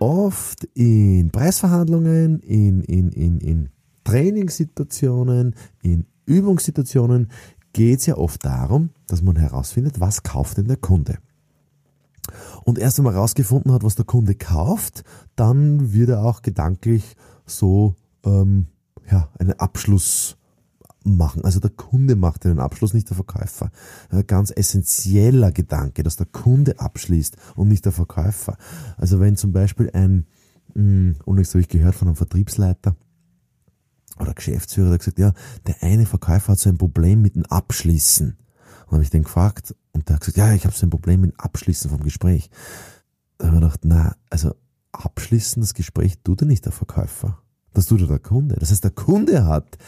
oft in Preisverhandlungen, in, in, in, in Trainingssituationen, in Übungssituationen geht es ja oft darum, dass man herausfindet, was kauft denn der Kunde. Und erst wenn man herausgefunden hat, was der Kunde kauft, dann wird er auch gedanklich so ähm, ja, einen Abschluss machen. Also der Kunde macht den Abschluss, nicht der Verkäufer. Ein ganz essentieller Gedanke, dass der Kunde abschließt und nicht der Verkäufer. Also wenn zum Beispiel ein, und das habe ich gehört von einem Vertriebsleiter oder Geschäftsführer, der gesagt, ja, der eine Verkäufer hat so ein Problem mit dem Abschließen. Und habe ich den gefragt und der hat gesagt, ja, ich habe so ein Problem mit dem Abschließen vom Gespräch. Da habe ich gedacht, na, also abschließen das Gespräch tut er nicht der Verkäufer. Das tut er der Kunde. Das heißt, der Kunde hat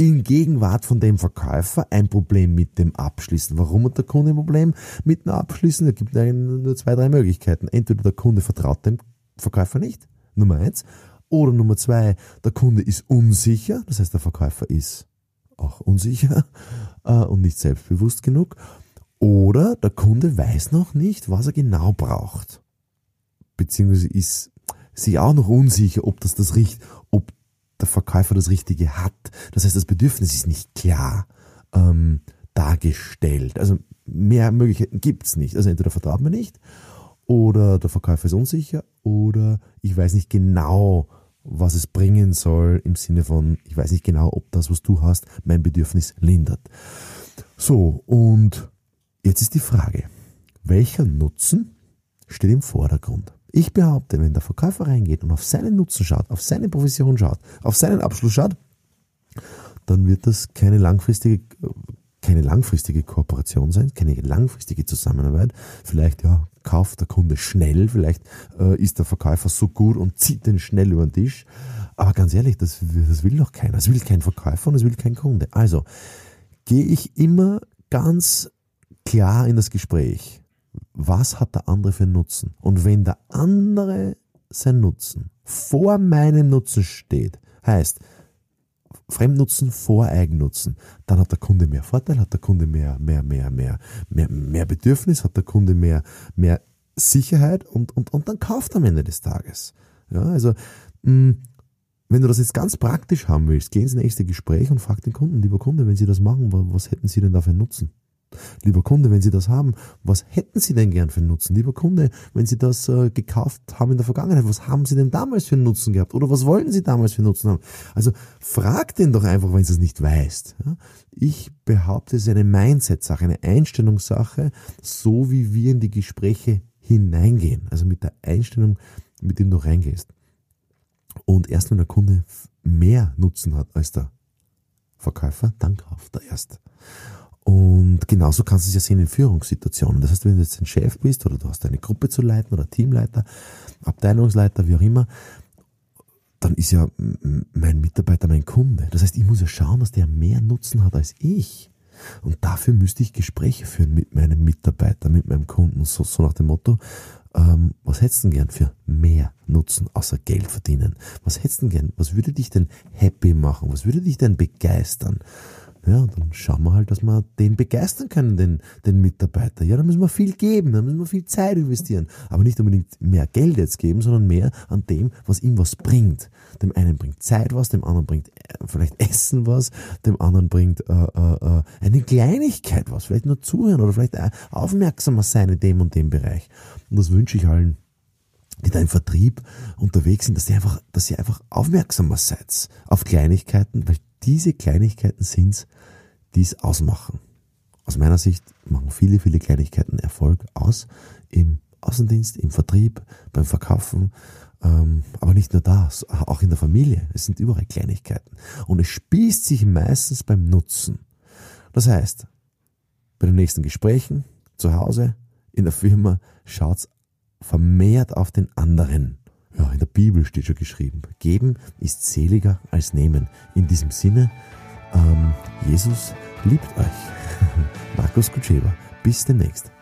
in Gegenwart von dem Verkäufer ein Problem mit dem Abschließen. Warum hat der Kunde ein Problem mit dem Abschließen? Es gibt nur zwei, drei Möglichkeiten. Entweder der Kunde vertraut dem Verkäufer nicht, Nummer eins. Oder Nummer zwei, der Kunde ist unsicher, das heißt der Verkäufer ist auch unsicher äh, und nicht selbstbewusst genug. Oder der Kunde weiß noch nicht, was er genau braucht. Beziehungsweise ist sich auch noch unsicher, ob das das, ob der Verkäufer das Richtige hat. Das heißt, das Bedürfnis ist nicht klar ähm, dargestellt. Also mehr Möglichkeiten gibt's nicht. Also entweder vertraut man nicht oder der Verkäufer ist unsicher oder ich weiß nicht genau, was es bringen soll im Sinne von, ich weiß nicht genau, ob das, was du hast, mein Bedürfnis lindert. So, und jetzt ist die Frage, welcher Nutzen steht im Vordergrund? Ich behaupte, wenn der Verkäufer reingeht und auf seinen Nutzen schaut, auf seine Provision schaut, auf seinen Abschluss schaut, dann wird das keine langfristige, keine langfristige Kooperation sein, keine langfristige Zusammenarbeit. Vielleicht, ja, kauft der Kunde schnell, vielleicht äh, ist der Verkäufer so gut und zieht den schnell über den Tisch. Aber ganz ehrlich, das, das will doch keiner. Das will kein Verkäufer und das will kein Kunde. Also gehe ich immer ganz klar in das Gespräch was hat der andere für Nutzen? Und wenn der andere sein Nutzen vor meinem Nutzen steht, heißt Fremdnutzen vor Eigennutzen, dann hat der Kunde mehr Vorteil, hat der Kunde mehr, mehr, mehr, mehr, mehr, mehr Bedürfnis, hat der Kunde mehr, mehr Sicherheit und, und, und dann kauft er am Ende des Tages. Ja, also, mh, hm, wenn du das jetzt ganz praktisch haben willst, geh ins nächste Gespräch und frag den Kunden, lieber Kunde, wenn Sie das machen, was hätten Sie denn da für einen Nutzen? Lieber Kunde, wenn Sie das haben, was hätten Sie denn gern für einen Nutzen? Lieber Kunde, wenn Sie das äh, gekauft haben in der Vergangenheit, was haben Sie denn damals für einen Nutzen gehabt? Oder was wollten Sie damals für einen Nutzen haben? Also frag den doch einfach, wenn Sie es nicht weißt. Ja? Ich behaupte, es ist eine Mindset-Sache, eine Einstellungssache, so wie wir in die Gespräche hineingehen. Also mit der Einstellung, mit dem du reingehst. Und erst wenn der Kunde mehr Nutzen hat als der Verkäufer, dann kauft er erst. Und genauso kannst du es ja sehen in Führungssituationen. Das heißt, wenn du jetzt ein Chef bist oder du hast eine Gruppe zu leiten oder Teamleiter, Abteilungsleiter, wie auch immer, dann ist ja mein Mitarbeiter mein Kunde. Das heißt, ich muss ja schauen, dass der mehr Nutzen hat als ich. Und dafür müsste ich Gespräche führen mit meinem Mitarbeiter, mit meinem Kunden, so, so nach dem Motto, ähm, was hättest du denn gern für mehr Nutzen außer Geld verdienen? Was hättest du denn gern? Was würde dich denn happy machen? Was würde dich denn begeistern? Ja, dann schauen wir halt, dass wir den begeistern können, den, den Mitarbeiter. Ja, da müssen wir viel geben, da müssen wir viel Zeit investieren. Aber nicht unbedingt mehr Geld jetzt geben, sondern mehr an dem, was ihm was bringt. Dem einen bringt Zeit was, dem anderen bringt äh, vielleicht Essen was, dem anderen bringt äh, äh, äh, eine Kleinigkeit was. Vielleicht nur zuhören oder vielleicht aufmerksamer sein in dem und dem Bereich. Und das wünsche ich allen die da im Vertrieb unterwegs sind, dass ihr einfach, dass ihr einfach aufmerksamer seid auf Kleinigkeiten, weil diese Kleinigkeiten sind's, die es ausmachen. Aus meiner Sicht machen viele, viele Kleinigkeiten Erfolg aus im Außendienst, im Vertrieb, beim Verkaufen, ähm, aber nicht nur das, auch in der Familie. Es sind überall Kleinigkeiten. Und es spießt sich meistens beim Nutzen. Das heißt, bei den nächsten Gesprächen, zu Hause, in der Firma, schaut's vermehrt auf den anderen. Der Bibel steht schon geschrieben. Geben ist seliger als nehmen. In diesem Sinne, ähm, Jesus liebt euch. Markus Kutscheba. Bis demnächst.